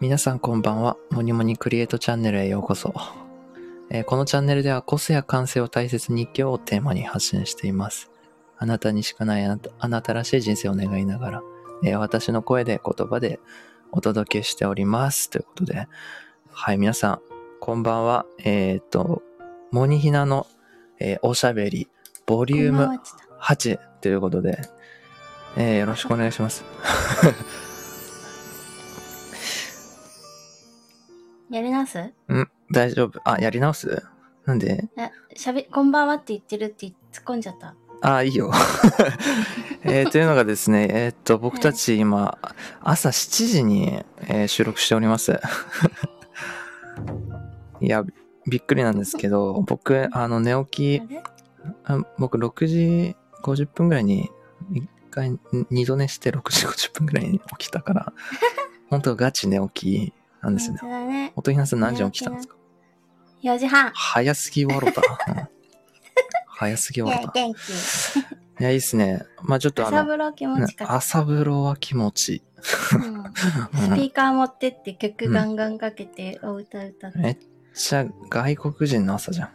皆さんこんばんは。モニモニクリエイトチャンネルへようこそ。えーこのチャンネルでは個性や感性を大切に生きようをテーマに発信しています。あなたにしかないあなたあなたらしい人生を願いながら、えー私の声で言葉でお届けしております。ということで、はい、皆さん、こんばんは。えっ、と、モニヒナの、えーおしゃべり、ボリューム8ということで、えーよろしくお願いします。やり直す？ん大丈夫。あ、やり直す？なんで？え、しゃべ、こんばんはって言ってるって突っ込んじゃった？あ、いいよ。えーというのがですね、えーっと、僕たち今、朝7時に、えー収録しております。いや、びっくりなんですけど、僕、あの、寝起き、僕6時50分ぐらいに、一回、二度寝して6時50分ぐらいに起きたから、本当ガチ寝起きなんですねだね。音ひなさん何時に起きたんですか？4時半。早すぎわろた。うん早すぎいわろた。や元気。いや、いいっすね。まあちょっとあの、朝風呂気持ちか。朝風呂は気持ちいい。うんスピーカー持ってって曲ガンガンかけてお歌歌って。めっちゃ外国人の朝じゃん。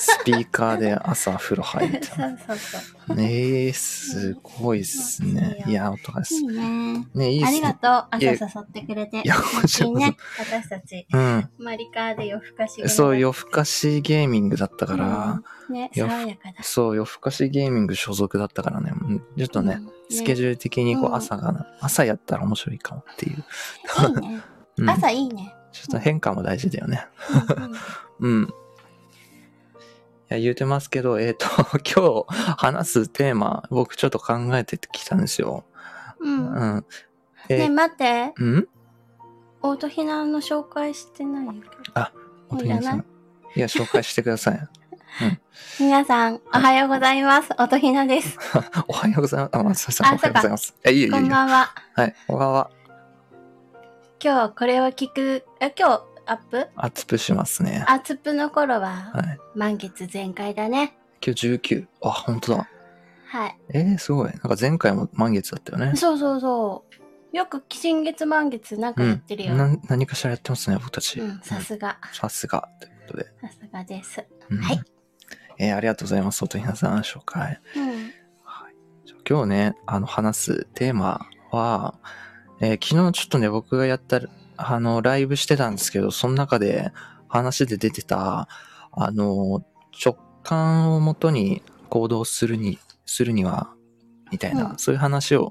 スピーカーで朝風呂入って。そうそうそう。ねえ、すごいっすね。いや、音がすいいね。ねいいっすね。ありがとう。いえ朝誘ってくれて。いやもちろん最近ね、私たち、うん。マリカーで夜更かし。そう、夜更かしゲーミングだったから、うん。ね、夜爽やかだ。そう、夜更かしゲーミング所属だったからね、うんちょっとね、うんスケジュール的にこううん朝がな、朝やったら面白いかもっていう。いいね。うん、朝いいね。ちょっと変化も大事だよね。うんうん うん。いや、言うてますけど、えっ、と、今日話すテーマ、僕ちょっと考えてきたんですよ。うん。ねうん。ええ、待って。うん？オート避難の紹介してないよ。おとひなさん。いや、紹介してください。皆さん、おはようございます。音ひなです。おはようございます。あ、松田さん、おあはようございます。え、いいよいいこよいいよ。んばんは。はい、こんばんは。今日これを聞く、あ今日アップ？アツプしますね。アツプの頃ははい。満月全開だね。今日19。あ、本当だ。はい。えー、すごい。なんか前回も満月だったよね。そうそうそう。よく新月満月なんかやってるよ。な何かしらやってますね、僕たち。うん、さすが。さすが。ということで。さすがです。うんはい。えーありがとうございます、おとひなさん、紹介。うん。はい、今日ね、あの、話すテーマは、えー昨日ちょっとね、僕がやった、あの、ライブしてたんですけど、その中で話で出てた、あの、直感をもとに行動するに、するには、みたいな、うんそういう話を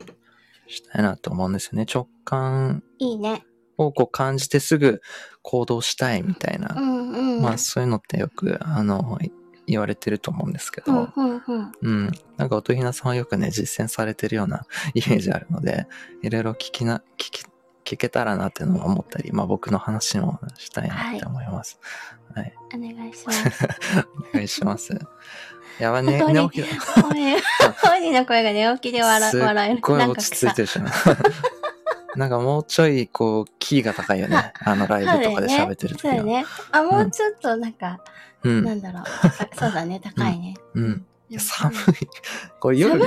したいなと思うんですよね。直感いいね。をこう感じてすぐ行動したいみたいな、うんうん。まあそういうのってよく、あの、い言われてると思うんですけど、うんうんうん。うん。なんか、音ひなさんはよくね、実践されてるようなイメージあるので、いろいろ聞きな、聞き、聞けたらなっていうのも思ったり、まあ僕の話もしたいなって思います。はい。お願いします。お願いします。やばいね、寝起きだ。本人の声が寝起きで笑すっ笑える。ごいなんか落ち着いてるしな。なんかもうちょい、こう、キーが高いよね。あの、ライブとかで喋ってる時は。そうだね。あ、もうちょっとなんか、うん。なんだろう。高そうだね、高いね。うん。寒い。これ夜。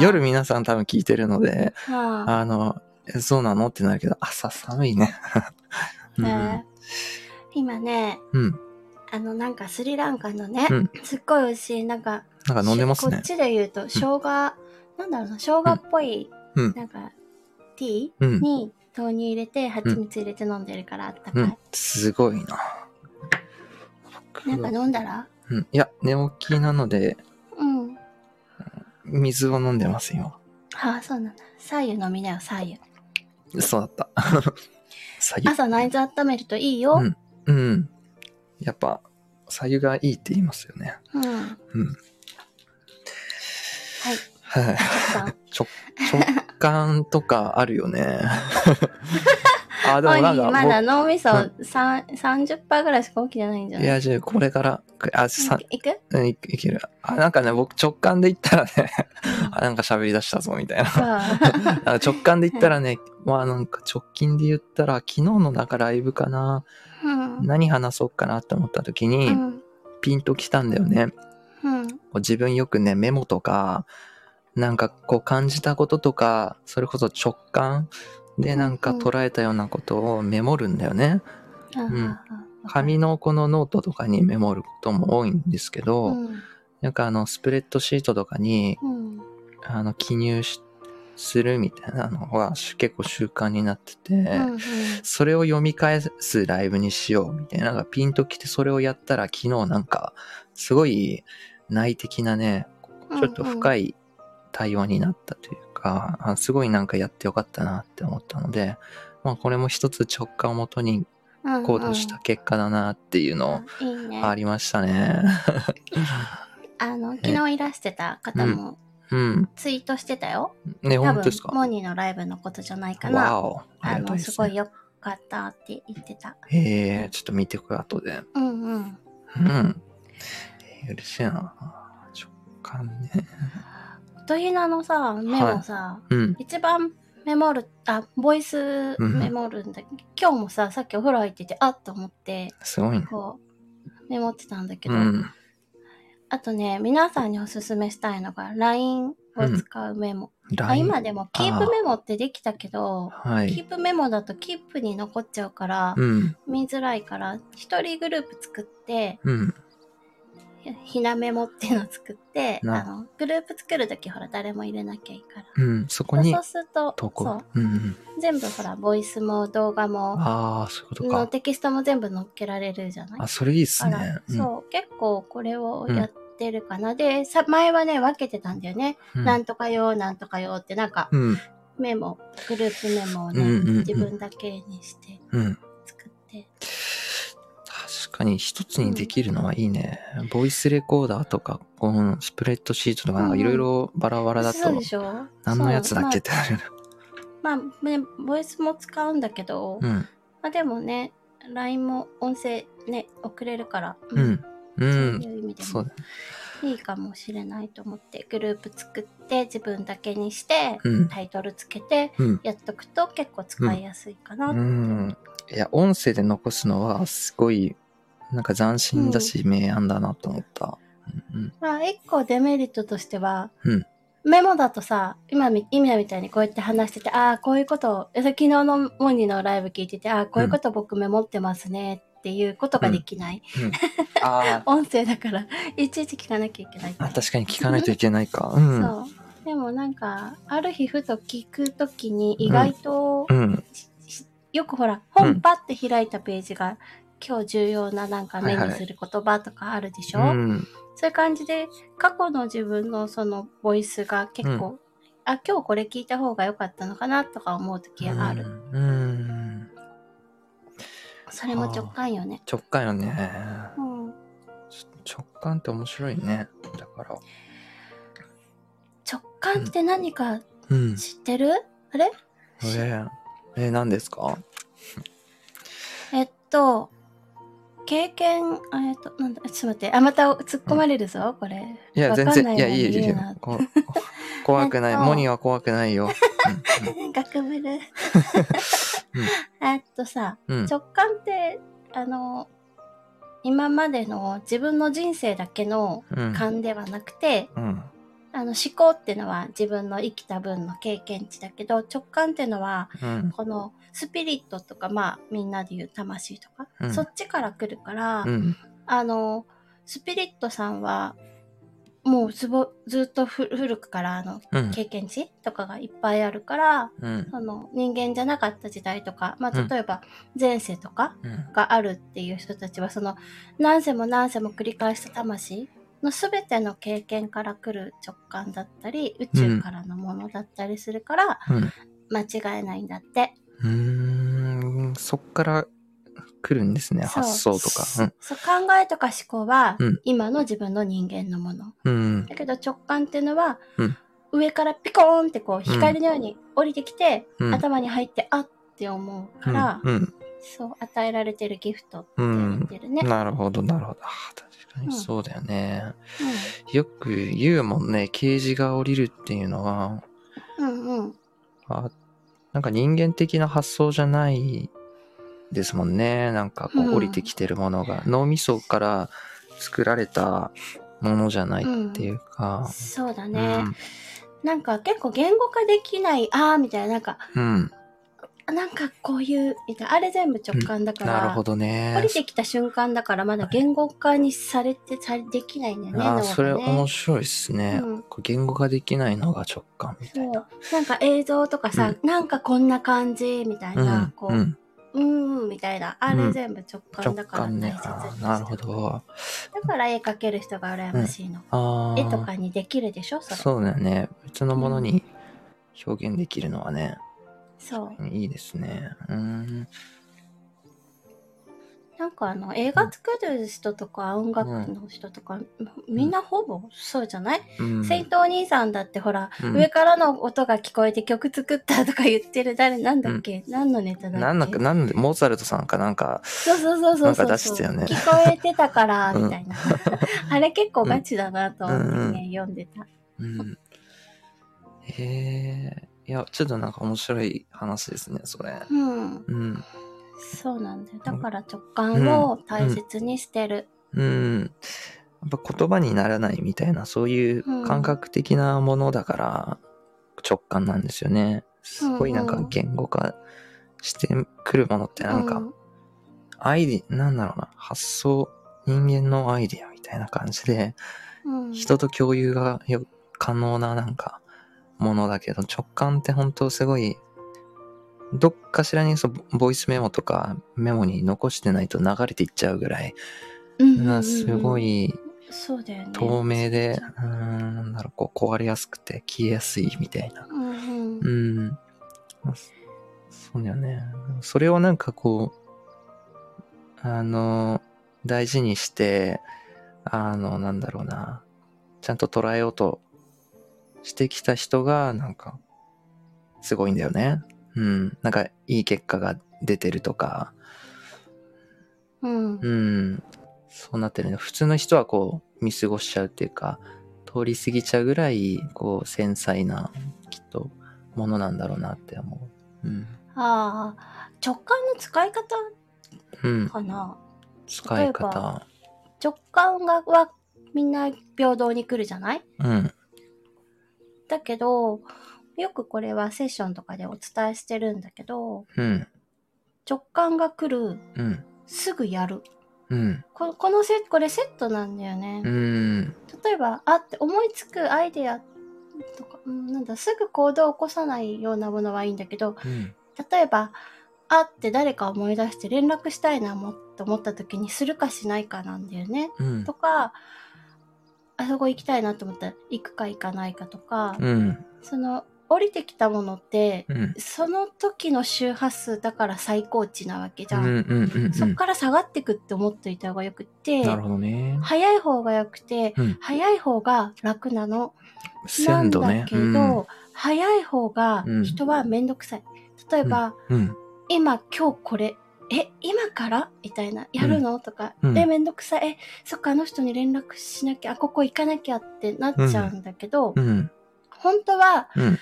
夜皆さん多分聞いてるので、はああの、えそうなの？ってなるけど、朝寒いね。うんえー今ね、うん。あの、なんかスリランカのね、うんすっごい美味しい、なんか、なんか飲んでますねこっ。ちで言うと、生姜、なんだろうな、生姜っぽい、うんなんか、ティうん。ーに豆乳入れて、蜂蜜入れて飲んでるからあったかい。うん。すごいな。僕なんか飲んだら？うん。いや、寝起きなので、うん。水を飲んでます、今。はあ、そうなんだ。左右飲みなよ、左右。そうだった。朝内臓温めるといいよ。うんうん。やっぱ、左右がいいって言いますよね。うん。はい。うん。はい。さん 直、直感とかあるよね。あ、でもなんか、まだ僕脳みそ三30%ぐらいしか起きてないんじゃない？いや、じゃあこれから、あ、さ、いく？うんいいける。あ、なんかね、僕直感で言ったらね、あ、なんか喋り出したぞ、みたいな。直感で言ったらね、まあなんか直近で言ったら、昨日のなんかライブかな、うん。何話そうかなって思った時うに、ん。ピンときたんだよね。こうん。う自分よくね、メモとか、なんかこう感じたこととか、それこそ直感でなんか捉えたようなことをメモるんだよね。うん。紙のこのノートとかにメモることも多いんですけど、うん。なんかあのスプレッドシートとかにうん。あの記入しするみたいなのが結構習慣になってて、うんそれを読み返すライブにしようみたいなのがピンときてそれをやったら昨日なんかすごい内的なね、ちょっと深い対話になったというか、あすごいなんかやってよかったなって思ったので、まあこれも一つ直感をもとにうん行動した結果だなっていうのありましたね。あの昨日いらしてた方もうん。ツイートしてたよ、ね、本当ですか？モニのライブのことじゃないかな。あ。のすごい良かったって言ってたへえ、ちょっと見てくる後で。うんうんうん。えー嬉しいな。直感ね。とひなのさメモさ、うん。一番メモるあボイスメモるんだけど、今日もささっきお風呂入っててあっと思ってすごいね。こうメモってたんだけど、うん。あとね皆さんにおすすめしたいのが LINE を使うメモ、あ今でもキープメモってできたけどはい。キープメモだとキープに残っちゃうから、うん。見づらいから一人グループ作ってうん。ひなメモっていうのを作ってなあのグループ作るときほら誰も入れなきゃいいからうん。そこにそうするとう。うんうん。全部ほらボイスも動画もああ、そういうことのか。テキストも全部載っけられるじゃない？あ、それいいっすね。うんそう結構これをやってるかな、でさ前はね分けてたんだよね、うんなんとかよなんとかよってなんかうん。メモグループメモをね、うんうんうん自分だけにしてうん。かに一つにできるのはいいね。ボイスレコーダーとか、このスプレッドシートとかいろいろバラバラだとそうで、しょ？何のやつだっけってなる。まあ、まあね、ボイスも使うんだけど、うん。まあでもね LINE も音声ね送れるから、うん。う。そうんいう意味でも。いいかもしれないと思ってグループ作って自分だけにして、うん。タイトルつけてうん。やっとくと結構使いやすいかな、うん。いや、音声で残すのはすごい、なんか斬新だし、明暗だなと思った。うんまあ一個デメリットとしては、うん。メモだとさ今み今みたいにこうやって話しててああこういうことをえ昨日のモニのライブ聞いててああこういうこと僕メモってますねっていうことができない、うん。あ音声だからいちいち聞かなきゃいけない。あ、確かに聞かないといけないか。うん。そう。でもなんかある日ふと聞くときに意外と、よくほらうん。本パって開いたページが、今日重要ななんか目はいはいにする言葉とかあるでしょ、うん。そういう感じで過去の自分のそのボイスが結構、あ今日これ聞いた方が良かったのかなとか思う時がある、うん。それも直感よね直感よね。うん直感って面白いね。だから。直感って何かうん。知ってる、あれ？えー、えー、何ですか？えっと経験あえっとなんだちょっと待ってあまた突っ込まれるぞ、これいや、わ全然、いや、いいいよ、いいよ怖くない。えっとモニは怖くないよ。学ぶる えっとさ。直感ってあの今までの自分の人生だけのうん。勘ではなくて、うん。あの思考っていうのは自分の生きた分の経験値だけど直感っていうのはうん。このスピリットとかまあみんなで言う魂とか、うんそっちから来るから、うん。あのスピリットさんはもうずぼずっとふ古くからあのうん。経験値とかがいっぱいあるから、うん。その人間じゃなかった時代とか、まあ、うん例えば前世とかうん。があるっていう人たちはその何世も何世も繰り返した魂の全ての経験から来る直感だったり宇宙からのものだったりするからうん。間違えないんだって。うーん。そっから来るんですね。発想とか。そう考えとか思考はうん今の自分の人間のもの。うん。うん。だけど直感っていうのは、うん上からピコーンってこう光のように降りてきて、うん。頭に入ってあって思うから、うん。そう与えられてるギフトって言ってるね。なるほど、なるほど。確かにそうだよね。うよく言うもんね。ケージが降りるっていうのは、んうんうんあなんか人間的な発想じゃないですもんね。なんかこうんう降りてきてるものが、脳みそから作られたものじゃないっていうか。そうだうんね。なんか結構言語化できない、あーみたいな、なんか、うん。なんかこういう、みたいな、あれ全部直感だから、なるほどね降。りてきた瞬間だからまだ言語化にされて、されできないんだよね、ああ、それね面白いですね。うん言語化できないのが直感みたそ。いうな。なんか映像とかさ、なんかこんな感じ、みたいな、うん。こう、うん。うーん、みたいな。あれ全部直感直だから。大切あにしてーなるほど。だから絵描ける人が羨ましいの。ああ。絵とかにできるでしょそれ。そうだよね。別のものに表現できるのはね、そう。いいですね。うん。なんかあの、映画作る人とか音楽の人とか、みんなほぼそうじゃない、うん。セイントお兄さんだってほら、うん上からの音が聞こえて曲作ったとか言ってる誰なんだっけ、何のネタだっけ？なんなんか、なんで、モーツァルトさんかなんか、そうそうそうそうそう。なんか出してたよね聞こえてたから、うんみたいな。あれ結構ガチだなと思ってね、うん読んでた。うん。へえ。いや、ちょっとなんか面白い話ですね、それ。うん。うん。そうなんだよ。だから直感を大切にしてる。うん。やっぱ言葉にならないみたいな、そういう感覚的なものだから、直感なんですよね。すごいなんか言語化してくるものってなんか、うんアイディ、なんだろうな、発想、人間のアイディアみたいな感じで、うん人と共有がよ可能ななんか、ものだけど、直感って本当すごい、どっかしらにそうボイスメモとかメモに残してないと流れていっちゃうぐらい、うんすごいそうだよね。透明で、うーん、なんだろう、こう壊れやすくて消えやすいみたいな。うんうんそうだよね。それをなんかこう、あの、大事にして、あの、なんだろうな、ちゃんと捉えようとしてきた人が、なんか、すごいんだよね。うん。なんか、いい結果が出てるとか、うんうん。そうなってるね。普通の人はこう、見過ごしちゃうっていうか、通り過ぎちゃうぐらい、こう、繊細な、きっと、ものなんだろうなって思う。うん。ああ、直感の使い方うん。かな。使い方。直感がはみんな平等に来るじゃない？うん。だけど、よくこれはセッションとかでお伝えしてるんだけど、うん。直感が来る、うん。すぐやる。うん。ここのセこれセットなんだよね。うん。例えば、あって思いつくアイデアとか、うん、なんだ、すぐ行動を起こさないようなものはいいんだけど、うん。例えば、あって誰か思い出して連絡したいなもって思った時にするかしないかなんだよね。うんと。か、あそこ行きたいなと思ったら行くか行かないかとか、うん。その降りてきたものって、うん。その時の周波数だから最高値なわけじゃん。うん。うん。うん。そっから下がってくって思っといた方がよくって、なるほどね。早い方がよくて、うん。早い方が楽なの。鮮度ね。なんだけど、早い方がうん人はめんどくさい。例えば、うん。今今日これ、え、今から？みたいな、やるの、とか、うんえ、めんどくさい、え、そっか、あの人に連絡しなきゃ、あ、ここ行かなきゃってなっちゃうんだけど、うん。本当は、うん。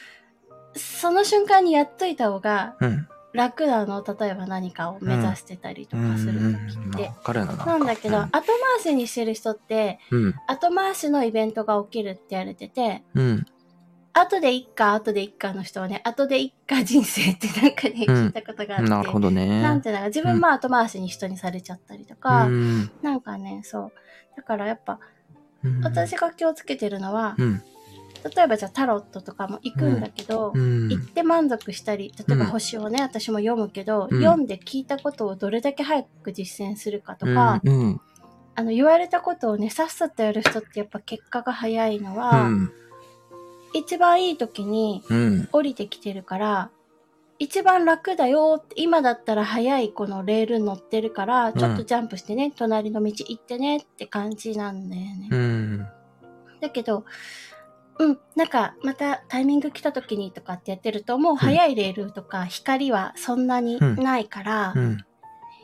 その瞬間にやっといた方がうん。楽なの？例えば何かを目指してたりとかする時って。な。なんだけど、後回しにしてる人って、うん。後回しのイベントが起きるって言われてて、うん。後でいっか、後でいっかの人はね、後でいっか人生ってなんかね、うん聞いたことがあって。なるほどね。なんていうのか自分も後回しに人にされちゃったりとか、うん。なんかね、そう。だからやっぱ、うん私が気をつけてるのは、うん。例えばじゃあタロットとかも行くんだけど、うん。行って満足したり、例えばうん星をね、私も読むけど、うん読んで聞いたことをどれだけ早く実践するかとか。あの、言われたことをね、さっさとやる人ってやっぱ結果が早いのは、うん。一番いい時にうん。降りてきてるから、一番楽だよって、今だったら早いこのレールに乗ってるから、ちょっとジャンプしてね、隣の道行ってねって感じなんだよね。うん。だけど、うん、なんかまたタイミング来た時にとかってやってると、もう早いレールとか光はそんなにないから、うん。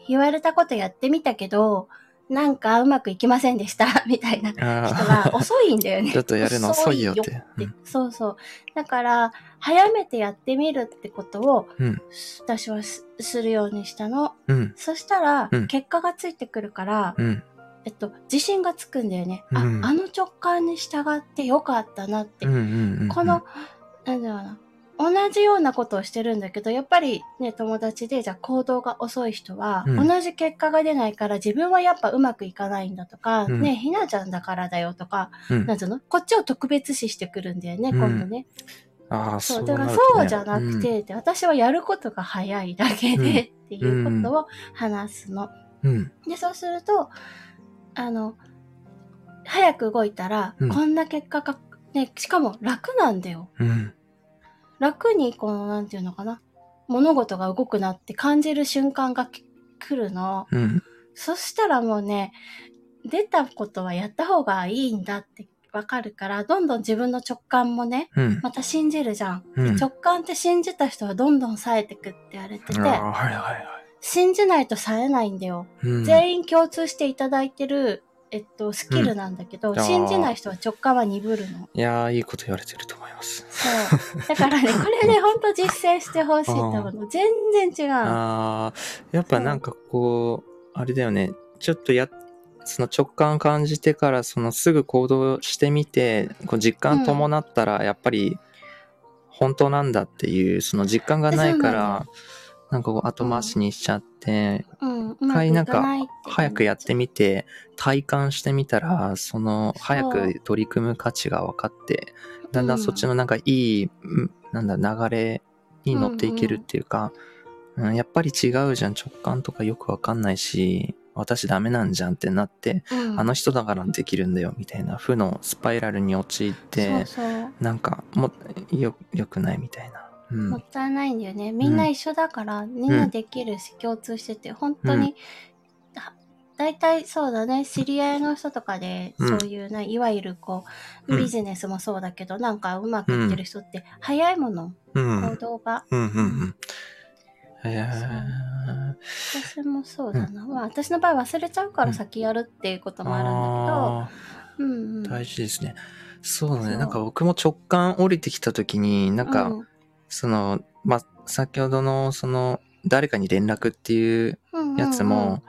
言われたことやってみたけど、なんかうまくいきませんでした、みたいな人あは遅いんだよね。ちょっとやるの遅いよって遅そうそう。だから、早めてやってみるってことを、うん私はすするようにしたの。うん。そしたらうん、結果がついてくるから、うん。えっと、自信がつくんだよね。うんあ、あの直感に従ってよかったなって。うんうんうん。この、なんだろうな。同じようなことをしてるんだけど、やっぱりね、友達で、じゃあ行動が遅い人は、うん同じ結果が出ないから自分はやっぱうまくいかないんだとか、うんね、ひなちゃんだからだよとか、うんなんつうの？こっちを特別視してくるんだよね、うん今度ね。ああ、そ、そううだからそうじゃなくて、で私はやることが早いだけで、うんっていうことを話すの。うん。で、そうすると、あの、早く動いたら、うんこんな結果が、ね、しかも楽なんだよ。うん。うん。楽に、この、なんていうのかな。物事が動くなって感じる瞬間がき来るの。うん。そしたらもうね、出たことはやった方がいいんだってわかるから、どんどん自分の直感もね、うん。また信じるじゃん。うん直感って信じた人はどんどん冴えてくって言われてて、はいはいはい。信じないと冴えないんだよ。うん全員共通していただいてる、えっと、スキルなんだけど、うん信じない人は直感は鈍るの。いやー、いいこと言われてると思います。そう。だからね、これね、ほんと実践してほしいと思うの。全然違うの。ああ、やっぱなんかこう、あれだよね。ちょっとや、その直感感じてから、そのすぐ行動してみて、こう実感伴ったら、やっぱり本当なんだっていう、その実感がないかそうなんかこう後回しにしちゃって、うん、うまくい回なんか早くやってみて、体感してみたら、その早く取り組む価値が分かって、だんだんそっちのなんかいい、うんなんだ、流れに乗っていけるっていうか、うん。やっぱり違うじゃん、直感とかよくわかんないし、私ダメなんじゃんってなって、うん。あの人だからできるんだよ、みたいな負のスパイラルに陥って。なんか、も、よ、良くないみたいな。うんもったいないんだよね。みんな一緒だから、みんなできるし、共通してて、本当に、は大体そうだね、知り合いの人とかで、うんそういうね、いわゆるこう、うんビジネスもそうだけど、なんかうまくいってる人って、早いもの、うん。行動が。うん、うん、うん。へ私もそうだな。まあ、私の場合忘れちゃうから先やるっていうこともあるんだけど、うんうん。大事ですね。そうだね。なんか僕も直感降りてきた時に、なんか、うんその、まあ、先ほどの、その、誰かに連絡っていうやつも、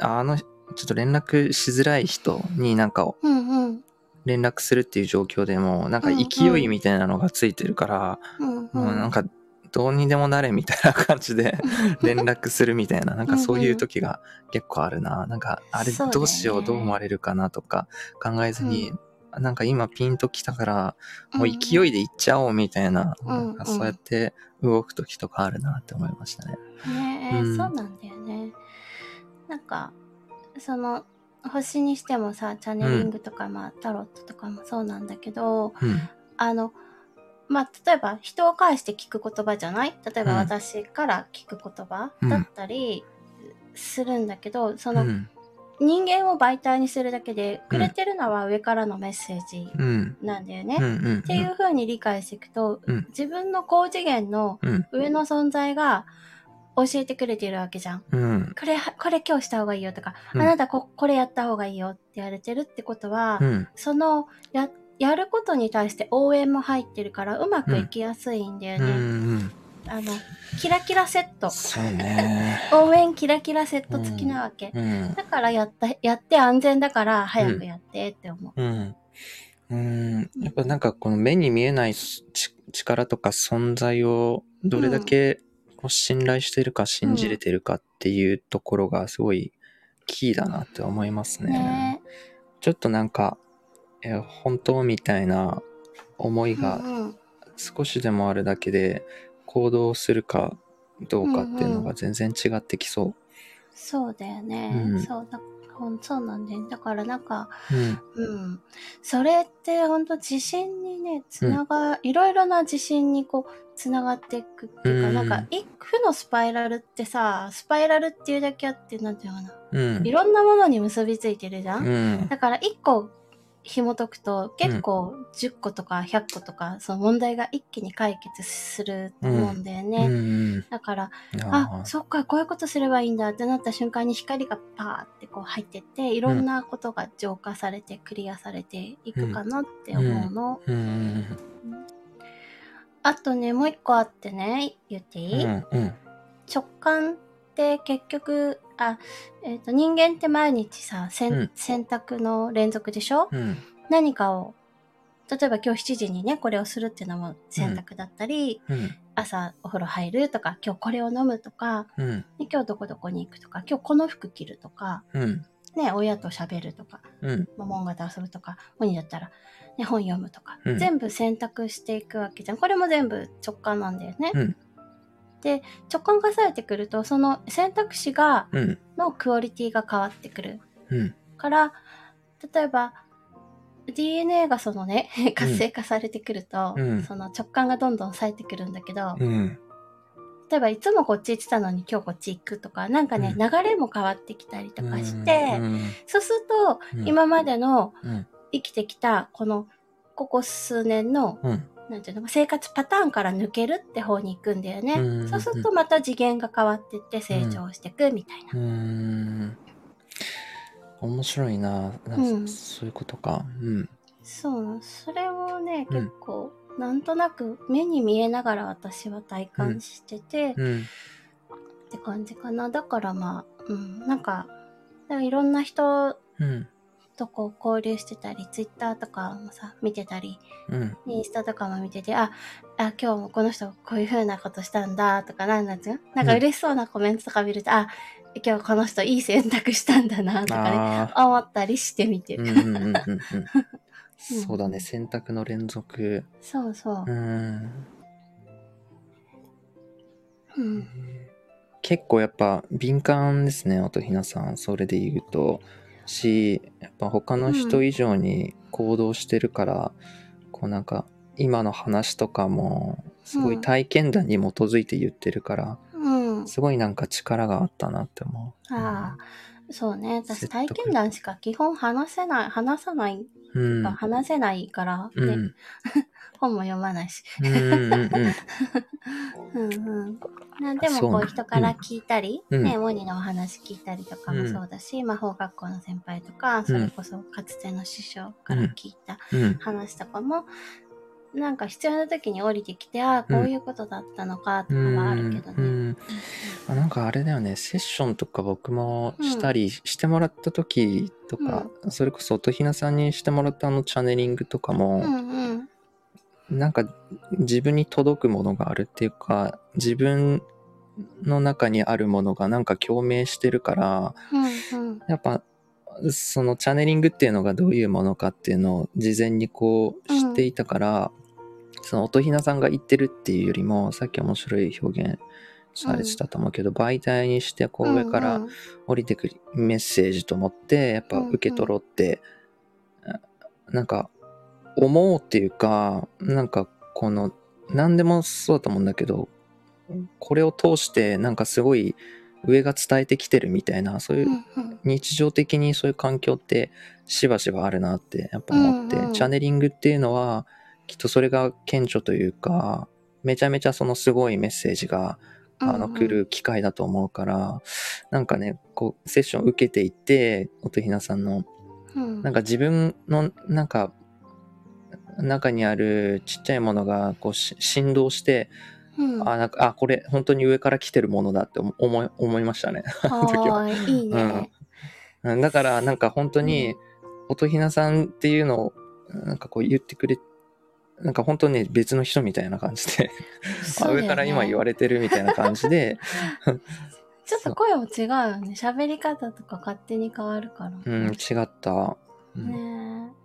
あの、ちょっと連絡しづらい人になんか連絡するっていう状況でも、なんか勢いみたいなのがついてるから、もうなんか、どうにでもなれみたいな感じで 連絡するみたいな、なんかそういう時が結構あるな。なんか、あれどうしよう、どう思われるかなとか考えずに、なんか今ピンときたから、もう勢いで行っちゃおうみたいな、うんうんなそうやって動く時とかあるなって思いましたね。ねえ、うんそうなんだよね。なんか、その、星にしてもさ、チャネリングとか、まあ、タロットとかもそうなんだけど、うん。あの、まあ、例えば人を介して聞く言葉じゃない？例えばうん私から聞く言葉うんだったりするんだけど、そうのん。人間を媒体にするだけで、うんくれてるのは上からのメッセージうん。なんだよね。っていう風に理解していくと、うん自分の高次元のうん。上の存在が教えてくれているわけじゃん。うん。これ、これ今日した方がいいよとか、うんあなたここれやった方がいいよって言われてるってことは、うん。そのや、やることに対して応援も入ってるからうまくいきやすいんだよね。ん。あの、キラキラセット。そうね。応援キラキラセット付きなわけ。うん。だからやった、やって安全だから早くやってって思う。うん。うん。やっぱなんかこの目に見えないち力とか存在をどれだけこう信頼してるか信じれてるかっていうところがすごいキーだなって思いますね。ねちょっとなんか、え本当みたいな思いえ。が少しでもあるだけで行動するかどうかっていうのが全然違ってきそそうだよね。うんそうだ。そうなんだよ。だからなんか、う。うん。うん。それって本当自信にね、つなが、いろいろな自信にこう、つながっていくっていうか、うんなんか、一負のスパイラルってさ、スパイラルっていうだけあって、なんていうのかな。うんい。ろんなものに結びついてるじゃん、うん。だから一個紐解くと結構10個とか100個とか、その問題が一気に解決すると思うんだよね。うん。だから、ああ、そっか、こういうことすればいいんだ。ってなった瞬間に光がパーってこう入ってって、いろんなことが浄化されて、クリアされていくかなって思うの。うん。あとね、もう一個あってね、言っていい、うん。うん。直感って結局、あ、えっ、と、人間って毎日さ、選うん選択の連続でしょ、うん。何かを、例えば今日7時にね、これをするっていうのも選択だったり、うん。朝お風呂入るとか、今日これを飲むとか、うん。で今日どこどこに行くとか、今日この服着るとか、うん。ね、親と喋るとか、うん。まあ門外と遊ぶとか、鬼だったら、ね、本読むとか、うん全部選択していくわけじゃん。これも全部直感なんだよね。うんで、直感がされてくると、その選択肢が、うん。のクオリティが変わってくるうん。から、例えば、DNA がそのね、活性化されてくると、うんその直感がどんどん冴えてくるんだけど、うん。例えばいつもこっち行ってたのに今日こっち行くとか、なんかね、うん流れも変わってきたりとかして、うんそうすると、うん今までのうん。生きてきた、この、ここ数年の、うん。なんていうの、生活パターンから抜けるって方に行くんだよね。うんそうするとまた次元が変わってって成長していくみたいな。うーん。面白いな。なうんそういうことか。うん。そうそれをね、うん結構、なんとなく目に見えながら私は体感してて、うん。って感じかな。だからまあ、うん、なんか、いろんな人うん。とこう交流してたり、ツイッターとかもさ、見てたり、うん。インスタとかも見てて、あ、あ、今日もこの人こういう風なことしたんだとか、なんなんつうの？なんか嬉しそうなコメントとか見ると、あ、今日この人いい選択したんだなとかね、ああ。思ったりしてみてる。うんうんうんうんうん。そうだね。選択の連続。そうそうう。ん。うん。結構やっぱ敏感ですね、音ひなさん。それで言うと。し、やっぱ他の人以上に行動してるから、こうなんか、今の話とかも、すごい体験談に基づいて言ってるから、うん。すごいなんか力があったなって思う。ああ、そうね。私体験談しか基本話せない、話さない、うん。か話せないから、ね、うん。本も読まないし。うんうんうんうん。うんうん。なでもこう人から聞いたり、うんね、モニのお話聞いたりとかもそうだし、魔法学校の先輩とか、それこそかつての師匠から聞いたうん。話とかも、なんか必要な時に降りてきて、ああ、こういうことだったのかとかはあるけどね。うんあなんかあれだよね、セッションとか僕もしたりしてもらった時とか、それこそ音ひなさんにしてもらったあのチャネリングとかも、うんうん。なんか自分に届くものがあるっていうか、自分の中にあるものがなんか共鳴してるから、うんうん。やっぱそのチャネリングっていうのがどういうものかっていうのを事前にこう知っていたから、その音ひなさんが言ってるっていうよりもさっき面白い表現されてたと思うけど、媒体にしてこう上からうんうん降りてくるメッセージと思ってやっぱ受け取ろうって、なんか思うっていうかなんかこの何でもそうだと思うんだけどこれを通してなんかすごい上が伝えてきてるみたいなそういう日常的にそういう環境ってしばしばあるなってやっぱ思って、うんうん。チャネリングっていうのはきっとそれが顕著というかめちゃめちゃそのすごいメッセージがあの来る機会だと思うから、なんかねこうセッション受けていって音ひなさんの。うん。なんか自分のなんか中にあるちっちゃいものがこうし振動して、うんあなんかあこれ本当に上から来てるものだって思思い思いましたね。い、いいね。うんだからなんか本当に音ひなさんっていうのをなんかこう言ってくれなんか本当に別の人みたいな感じで、あ上から今言われれてるみたいな感じで、ちょっと声も違うよね。喋り方とか勝手に変わるから。うん、違った。うんねえ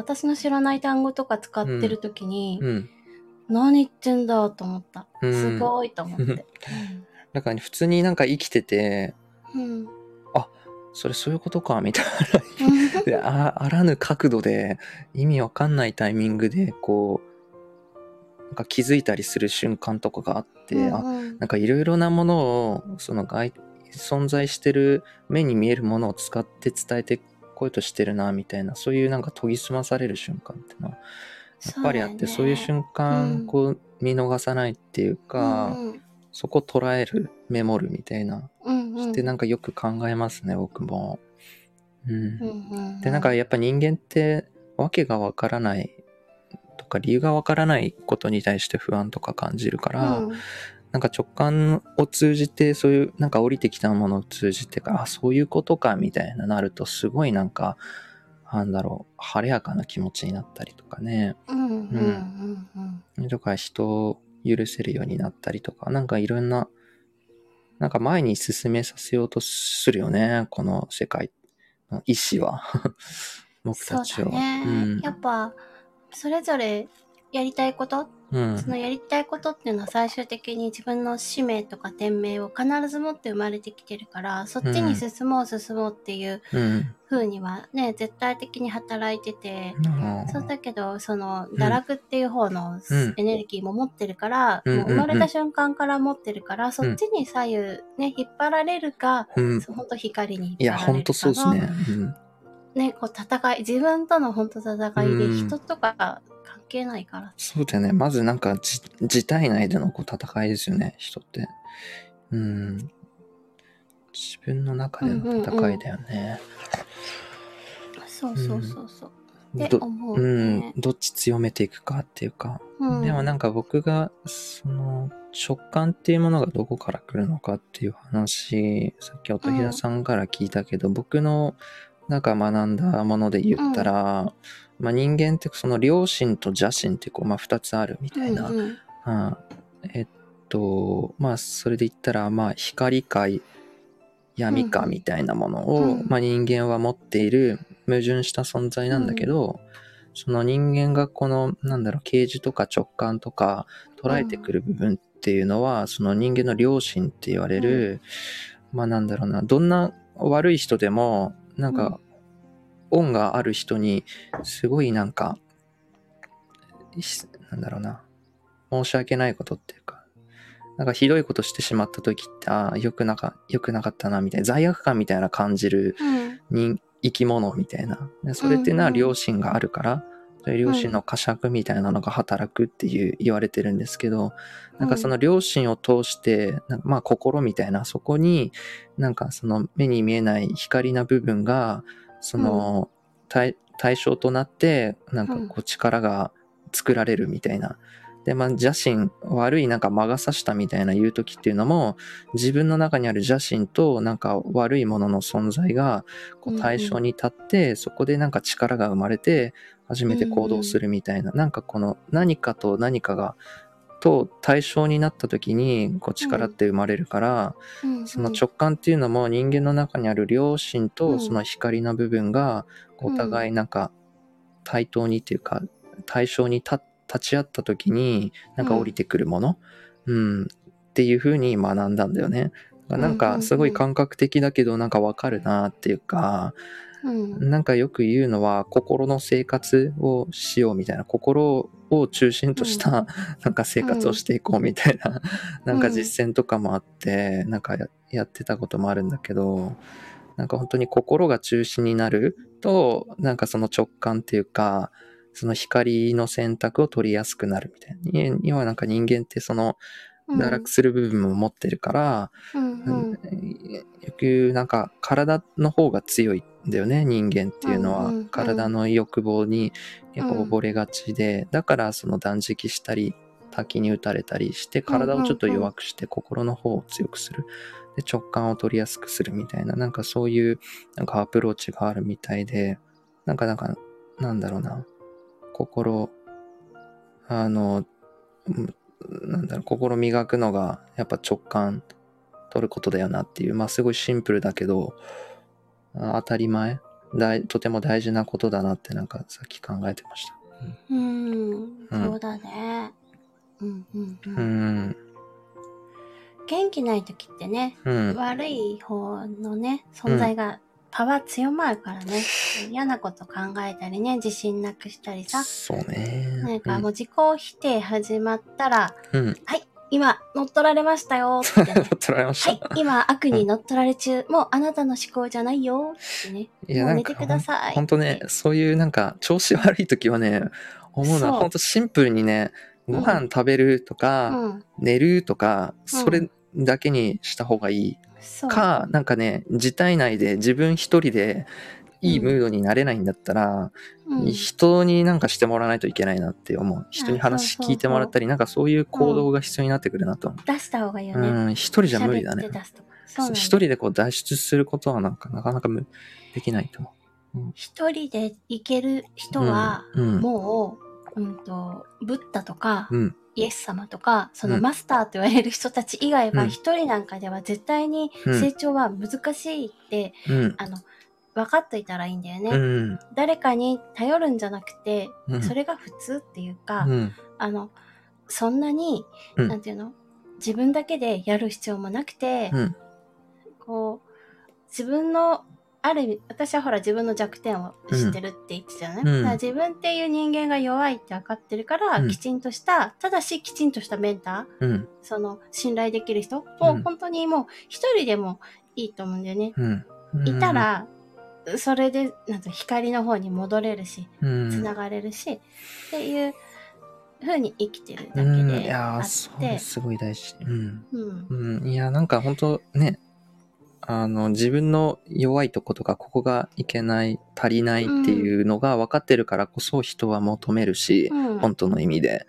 私の知らない単語とか使ってる時に、うん。何言ってんだと思った。うんすごいと思って。だから、普通になんか生きてて、うん。それそういうことか、みたいな。でああらぬ角度で、意味わかんないタイミングで、こう、なんか気づいたりする瞬間とかがあって、あうんなんかいろいろなものを、その外、存在してる目に見えるものを使って伝えてこういうとしてるな、みたいな、そういうなんか研ぎ澄まされる瞬間っていうのは、やっぱりあって、そう,、いう瞬間、うん。こう、見逃さないっていうか、うんそこ捉える、メモるみたいな、うんうん。で、なんかよく考えますね、僕も。うん。うんうん。で、なんかやっぱ人間って、わけがわからないとか、理由がわからないことに対して不安とか感じるから、うんなんか直感を通じて、そういう、なんか降りてきたものを通じてか、あ、そういうことか、みたいななると、すごいなんか、なんだろう、晴れやかな気持ちになったりとかね。うんうんうんうんとか人を許せるようになったりとか、なんかいろんな、なんか前に進めさせようとするよね、この世界の意志は。僕そうたちを。だね、うんやっぱそれぞれやりたいことうん。そのやりたいことっていうのは最終的に自分の使命とか天命を必ず持って生まれてきてるからそっちに進もう進もうっていううん。風にはね絶対的に働いててうんそうだけどその堕落っていう方のうんエネルギーも持ってるから、うんもう生まれた瞬間から持ってるから、そっちに左右ね引っ張られるか、うん。本当光にいや、引っ張られるかのほんとそうですね。こう戦い、自分との本当戦いでうん人とか関係ないから。そうだよね。まずなんか自、自体内でのこう戦いですよね、人って。うん。自分の中での戦いだよね。そうそうそうそう。ってど思ううんね。。どっち強めていくかっていうか。うんでもなんか僕が、その、直感っていうものがどこから来るのかっていう話、さっき音平さんから聞いたけど、僕のなんか学んだもので言ったら、まあ人間ってその良心と邪心ってこう、まあ二つあるみたいな。うんうん。うんえっと、まあそれで言ったら、まあ光か闇かみたいなものを、うん。まあ人間は持っている矛盾した存在なんだけど、その人間がこの、なんだろう、啓示とか直感とか捉えてくる部分っていうのは、その人間の良心って言われる、まあなんだろうな、どんな悪い人でも、なんか、恩がある人に、すごいなんか、しなんだろうな、申し訳ないことっていうか、なんかひどいことしてしまった時って、ああ、よくなか、よくなかったな、みたいな、罪悪感みたいな感じるうん。人生き物みたいな。でそれっていうのはうんうん。良心があるから、そういう良心の呵責みたいなのが働くっていう言われてるんですけど、なんかその良心を通して、まあ心みたいな、そこになんかその目に見えない光な部分が、その対対象となって、なんかこう力が作られるみたいな。で、まあ邪心、悪いなんか魔が差したみたいな言う時っていうのも、自分の中にある邪心となんか悪いものの存在がこう対象に立って、そこでなんか力が生まれて、初めて行動するみたいな、なんかこの何かと何かが、と対象になった時にこう力って生まれるから、うん。その直感っていうのも人間の中にある良心うん。とその光の部分がお互いなんか対等にっていうか対象に立立ち会った時になんか降りてくるもの、うん。っていう風に学んだんだよね。なんかすごい感覚的だけどなんかわかるなっていうか、うん。なんかよく言うのは心の生活をしようみたいな心を中心としたなんか生活をしていこうみたいななんか実践とかもあってなんかややってたこともあるんだけどなんか本当に心が中心になるとなんかその直感っていうかその光の選択を取りやすくなるみたいな。今なんか人間ってその堕落する部分も持ってるから、うんうん。よくなんか体の方が強いんだよね人間っていうのは、うんうんうん体の欲望にやっぱ溺れがちで、だからその断食したり滝に打たれたりして体をちょっと弱くして心の方を強くする。で直感を取りやすくするみたいな。なんかそういうなんかアプローチがあるみたいで。なんかなんかなんだろうな。心あのうんなんだろう心磨くのがやっぱ直感取ることだよなっていうまあすごいシンプルだけどあ当たり前大とても大事なことだなってなんかさっき考えてました。うん。そうだね。うんうんううんん。元気ない時ってねうん。悪い方のね存在がパワー強まるからね、嫌なこと考えたりね自信なくしたりさ。そうね。なんかもう自己否定始まったら、うん、うん、はい今乗っ取られましたよ。ってね。取られましはた、い今悪に乗っ取られ中。もうあなたの思考じゃないよ。ってねいや寝てください。ほんとねそういうなんか調子悪い時はね思うのはほんとシンプルにねご飯食べるとか、うん。寝るとかそれだけにした方がいい、か、なんかね、自体内で自分一人でいいムードになれないんだったら、うん人になんかしてもらわないといけないなって思う。人に話聞いてもらったり、なんかそういう行動が必要になってくるなと思出した方がいいよう。ね。うん、一人じゃ無理だね一人でこう脱出することはなんかなかなかむできないと思一人で行ける人は、う。うん。もう、うんと、ブッダとか、うん。イエス様とか、そのうんマスターと言われる人たち以外は、うん一人なんかでは絶対にうん成長は難しいって、うん。あの、分かっといたらいいんだよね。うん。誰かに頼るんじゃなくて、うん。それが普通っていうか、うん。あの、そんなに、うんなんていうの？自分だけでやる必要もなくて、うん。こう、自分の、ある意味、私はほら自分の弱点を知ってるって言ってたよね。うんだから自分っていう人間が弱いって分かってるから、うんきちんとした、ただしきちんとしたメンター、うん。その、信頼できる人を、うん本当にもう一人でもいいと思うんだよね。うん。いた、ら、それで、なんと光の方に戻れるし、うん。つながれるし、っていう風に生きてるだけであっそてれ、すごい大事。うん。うん。うん。いや、なんか本当ね、あの、自分の弱いとことか、ここがいけない、足りないっていうのが分かってるからこそ人は求めるし、うん。本当の意味で。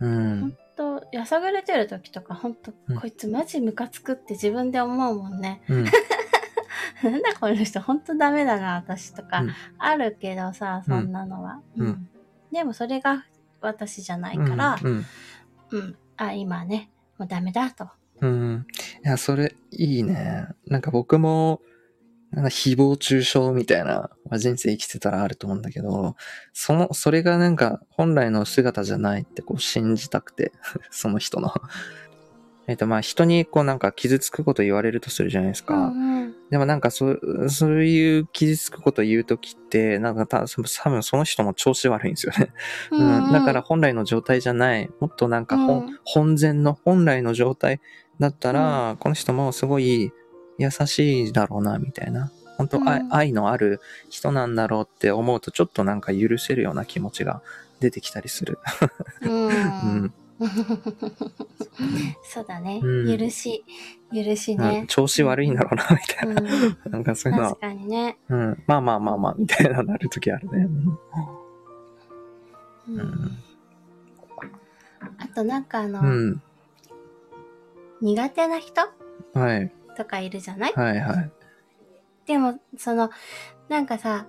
うん本。当やさぐれてる時とか、本当、うんこいつマジムカつくって自分で思うもんね。うん。なんだこの人、本当ダメだな、私とか、うんあるけどさ、そんなのは。うんでもそれが私じゃないから、うん。うん、あ、今ね、もうダメだと。うん。いや、それ、いいね。なんか僕も、なんか誹謗中傷みたいな、まあ人生生きてたらあると思うんだけど、その、それがなんか本来の姿じゃないってこう信じたくて、その人の。えっと、まあ人にこうなんか傷つくこと言われるとするじゃないですか。うんうん。でもなんかそう、そういう傷つくこと言うときって、なんかた多分その人も調子悪いんですよね。うん、だから本来の状態じゃない、もっとなんか本,、うん。本然の本来の状態だったら、この人もすごい優しいだろうな、みたいな。本当、愛うん。愛のある人なんだろうって思うと、ちょっとなんか許せるような気持ちが出てきたりする。うん。うんそうだね、うん許し、許しうんね。調子悪いんだろうな、みたいな。うん、なんかそういうのは確、かにね。うん、まあまあまあまあ、みたいななるときあるね。うんうんあとなんかあの、うん。苦手な人はい。とかいるじゃない？はいはい。でも、その、なんかさ、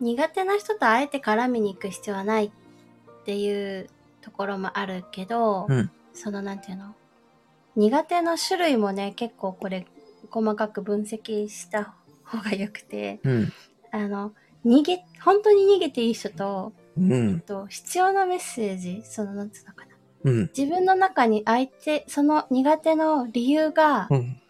苦手な人とあえて絡みに行く必要はないっていうところもあるけど、うんそのなんていうの？苦手な種類もね、結構これ細かく分析した方がよくて、うん。あの、逃げ、本当に逃げていい人と、うん。と必要なメッセージ、そのなんていうのかな。うん。自分の中に相手、その苦手の理由が、うん。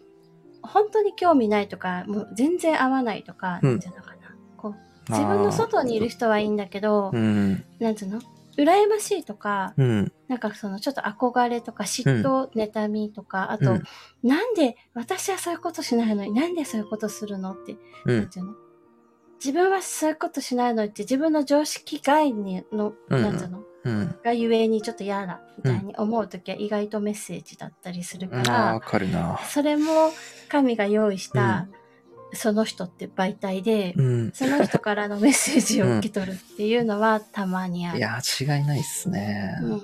本当に興味ないとか、もう全然合わないとか、うんなんていうのかな。こう、自分の外にいる人はいいんだけど、うん。なんていうの？羨ましいとか、うん。なんかそのちょっと憧れとか嫉妬、妬みとか、あと、うんなんで私はそういうことしないのになんでそういうことするのって、うん。なんていうの？自分はそういうことしないのにって自分の常識外にの、うんなんていうの？うん。がゆえにちょっと嫌だみたいに思うときは意外とメッセージだったりするから。それも神が用意した、その人って媒体で、うん。その人からのメッセージを受け取るっていうのはたまにある。いや、違いないっすね。うん、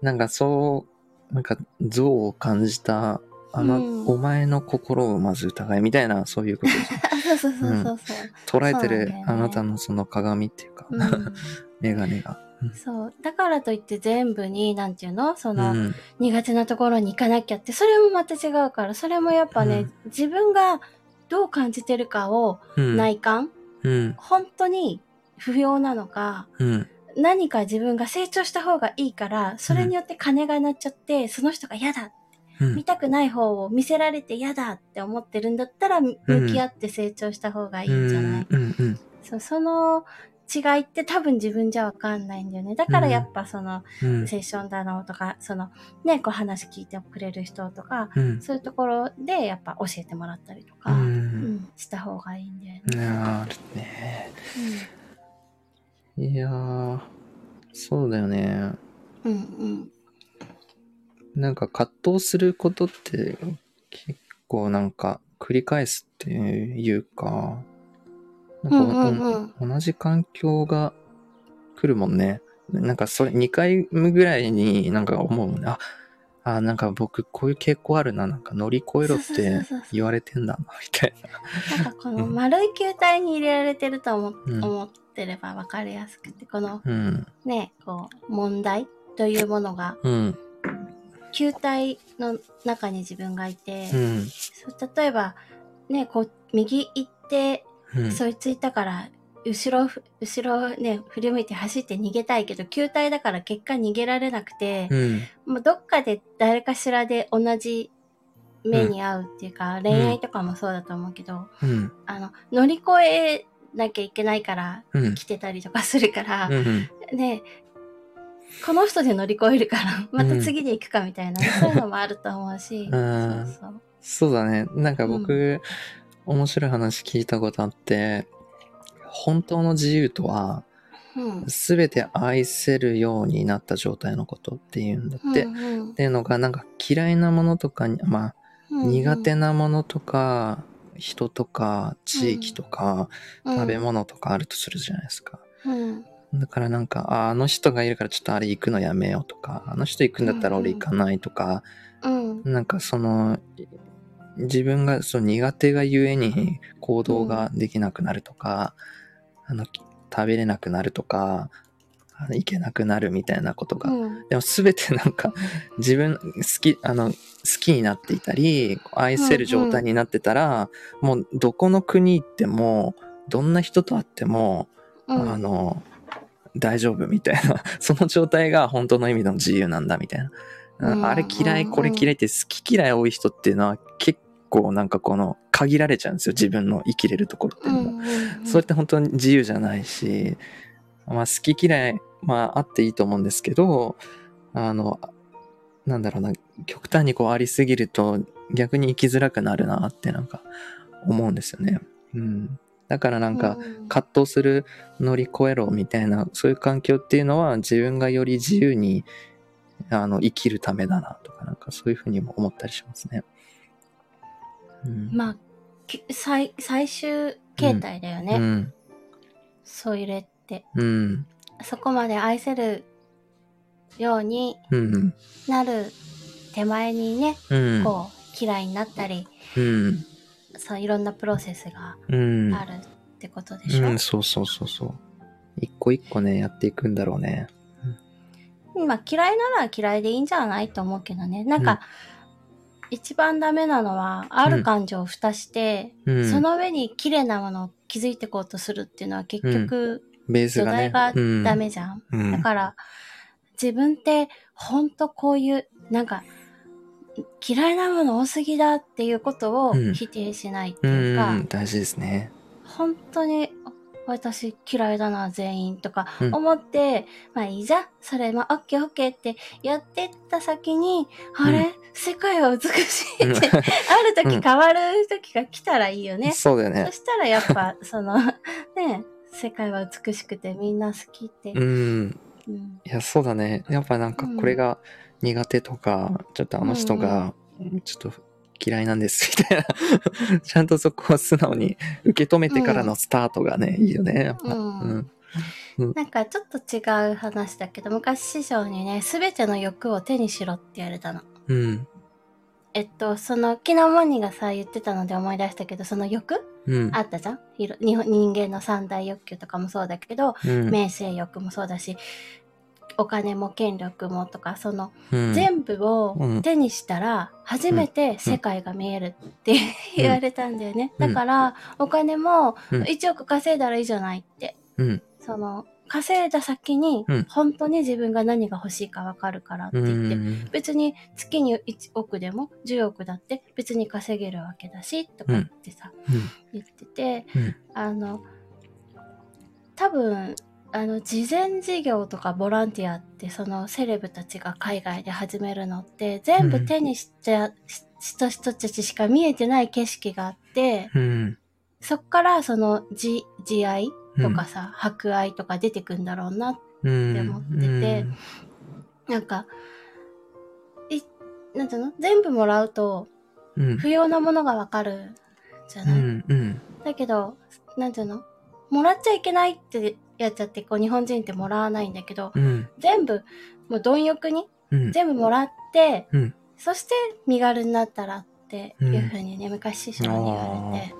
なんかそう、なんか像を感じた、あの、うんお前の心をまず疑いみたいな、そういうこと そうそうそうそうそう。捉えてるねあなたのその鏡っていうか、うんメガネが。そう。だからといって全部に、なんていうの？その、うん。苦手なところに行かなきゃって、それもまた違うから、それもやっぱね、うん自分がどう感じてるかをうん。内観、うん。本当に不要なのか、うん。何か自分が成長した方がいいから、それによって金が鳴っちゃって、その人が嫌だ、うん見たくない方を見せられて嫌だって思ってるんだったら、向き合って成長した方がいいんじゃない、うん。うん。そうその違いって多分自分じゃわかんないんだよね。だからやっぱその、うん。セッションだのとか、その、ね、こう話聞いてくれる人とか、うん。そういうところでやっぱ教えてもらったりとか、ううんん。した方がいいんだよね。なるね。いやー、そうだよね。うん、うん、なんか葛藤することって結構なんか繰り返すっていうか、なんか、うんうんお同じ環境が来るもんね。なんかそれ2回ぐらいになんか思うもんね。あ、あなんか僕こういう傾向あるな。なんか乗り越えろって言われてんだな、みたいな。なんかこの丸い球体に入れられてると思,、うん思ってれば分かりやすくて、このうん。ね、こう、問題というものが、うん。球体の中に自分がいて、うん。例えば、ね、こう、右行って、うん。そいついたから、後ろふ、後ろね、振り向いて走って逃げたいけど、球体だから結果逃げられなくて、うん。もうどっかで誰かしらで同じ目に遭うっていうか、恋愛とかもそうだと思うけど、うん。あの、乗り越えなきゃいけないからうん。来てたりとかするから、うん。で、この人で乗り越えるから、また次で行くかみたいな、そういうのもあると思うし、そう。そうだね。なんか僕、面白い話聞いたことあって、本当の自由とは、うん。すべて愛せるようになった状態のことっていうんだって。っうんうんていうのが、なんか嫌いなものとかに、まあ、うん苦手なものとか、人とか、地域とか、食べ物とかあるとするじゃないですか。うんだからなんか、ああの人がいるからちょっとあれ行くのやめようとか、あの人行くんだったら俺行かないとか、うんなんかその、自分がその苦手がゆえに行動ができなくなるとか、あの、食べれなくなるとか、あの行けなくなるみたいなことが。うん。でも全てなんか自分好き、あの、好きになっていたり、愛せる状態になってたら、もうどこの国行っても、どんな人と会っても、うん。あの、大丈夫みたいな、その状態が本当の意味の自由なんだみたいな。うんあれ嫌い、うん。これ嫌いって好き嫌い多い人っていうのは結構なんかこの限られちゃうんですよ、自分の生きれるところっていうのが。うんそれって本当に自由じゃないし、まあ好き嫌い、まああっていいと思うんですけど、あの、なんだろうな、極端にこうありすぎると逆に生きづらくなるなってなんか思うんですよね。うん。だからなんか、うん葛藤する乗り越えろみたいなそういう環境っていうのは自分がより自由にあの生きるためだなとかなんかそういうふうにも思ったりしますね。うん、まあ、き最、最終形態だよね。うんそういうれって。うんそこまで愛せるようにうんなる手前にね、うんこう、嫌いになったり、うんそういろんなプロセスがうんあるってことでしょ？うんそうそうそうそう一個一個ねやっていくんだろうね。まあ嫌いなら嫌いでいいんじゃないと思うけどね。なんか、一番ダメなのは、ある感情を蓋して、うん、その上に綺麗なものを築いていこうとするっていうのは結局、土ベースがね。台がうんダメじゃん。うん。だから、自分って、ほんとこういう、なんか、嫌いなもの多すぎだっていうことをうん。否定しないってういうか、ん。大事ですね。本当に私嫌いだな全員とかうん。思って、まあいいじゃんそれまあオッケーオッケーってやってった先に、あれ？世界は美しいって、ある時変わる時が来たらいいよね。そうだよね。そ。したらやっぱその ね世界は美しくてみんな好きって、うん。うん。いや、そうだね。やっぱなんかこれが苦手とか、ちょっとあの人が、ちょっと嫌いなんです、みたいな。ちゃんとそこは素直に受け止めてからのスタートがね、いいよね。やっぱ。うんうん。なんかちょっと違う話だけど昔師匠にね全ての欲を手にしろって言われたの。うん。えっと、その、昨日モニがさ、言ってたので思い出したけど、その欲うん。あったじゃん？人間の三大欲求とかもそうだけど、うん。名声欲もそうだし、お金も権力もとか、その、うん全部をうん手にしたら、初めて世界が見えるって 言われたんだよね。うんだから、お金もうん1億稼いだらいいじゃないって。うん。その、稼いだ先にうん、本当に自分が何が欲しいかわかるからってう言って、ん。別に月に1億でも10億だって別に稼げるわけだしとかってさ、言っててうん。あの多分あの慈善事業とかボランティアってそのセレブたちが海外で始めるのって全部手にしちゃ、しした人たちしか見えてない景色があってうん。そっからその慈慈愛とかさ、博愛とか出てくんだろうなうん。って思っててなんかいなんていうの？全部もらうとうん。不要なものがわかるじゃうない、ん。うん。だけどなんていうの？もらっちゃいけないってやっちゃって、こう日本人ってもらわないんだけど、うん。全部、もう貪欲にうん。全部もらって、うん。そして身軽になったらっていうふうにね、昔師匠に言われて。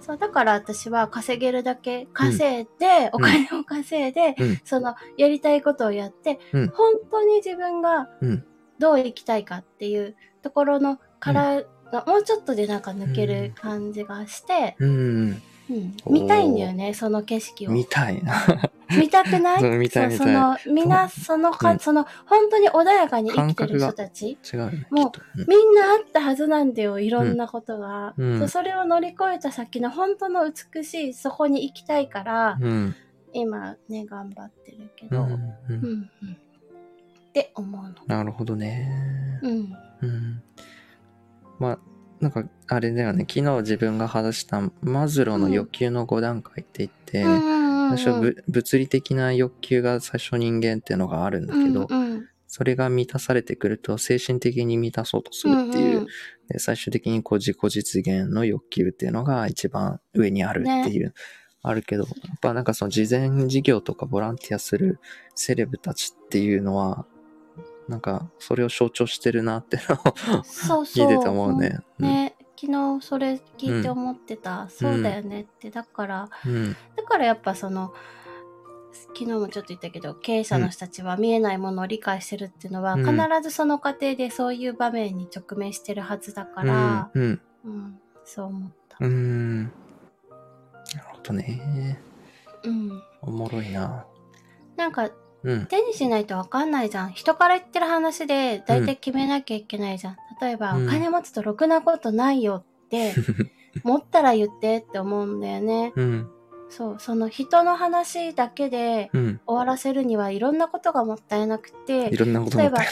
そう、だから私は稼げるだけ稼いで、お金を稼いで、うん。その、やりたいことをやって、うん。本当に自分がうん。どう生きたいかっていうところのからが、もうちょっとでなんか抜ける感じがして、うん。見たいんだよね、その景色を。見たいな。見たくない？見たい見たいその、みんな、そのか、うんその、本当に穏やかに生きてる人たち、違うよね。もううんみんなあったはずなんだよ、いろんなことが。うんそれを乗り越えた先の本当の美しい、そこに行きたいから、うん。今ね、頑張ってるけど、うん。うん。って思うの。なるほどね。うん。うん。まあ、なんか、あれだよね。昨日自分が話したマズローの欲求の5段階って言って、うん最初ぶ物理的な欲求が最初人間っていうのがあるんだけど、うんうん。それが満たされてくると精神的に満たそうとするっていう、んん。で最終的にこう自己実現の欲求っていうのが一番上にあるっていう、あるけど、やっぱなんかその慈善事業とかボランティアするセレブたちっていうのは、なんかそれを象徴してるなってのをそうそう。聞いてて思うね。ね、昨日それ聞いて思ってた。そうだよねって。だから、うん。だからやっぱその、昨日もちょっと言ったけど、経営者の人たちは見えないものを理解してるっていうのは、うん必ずその過程でそういう場面に直面してるはずだかうん。ら、うん。うん、そう思った。うん。なるほどね。うん。おもろいな。なんか、うん。手にしないとわかんないじゃん。人から言ってる話で大体決めなきゃいけないじゃん。例えば、うんお金持つとろくなことないよって、持ったら言ってって思うんだよね。うん。そう、その人の話だけでうん。終わらせるにはいろんなことがもったいなくてい、ろんなこともったい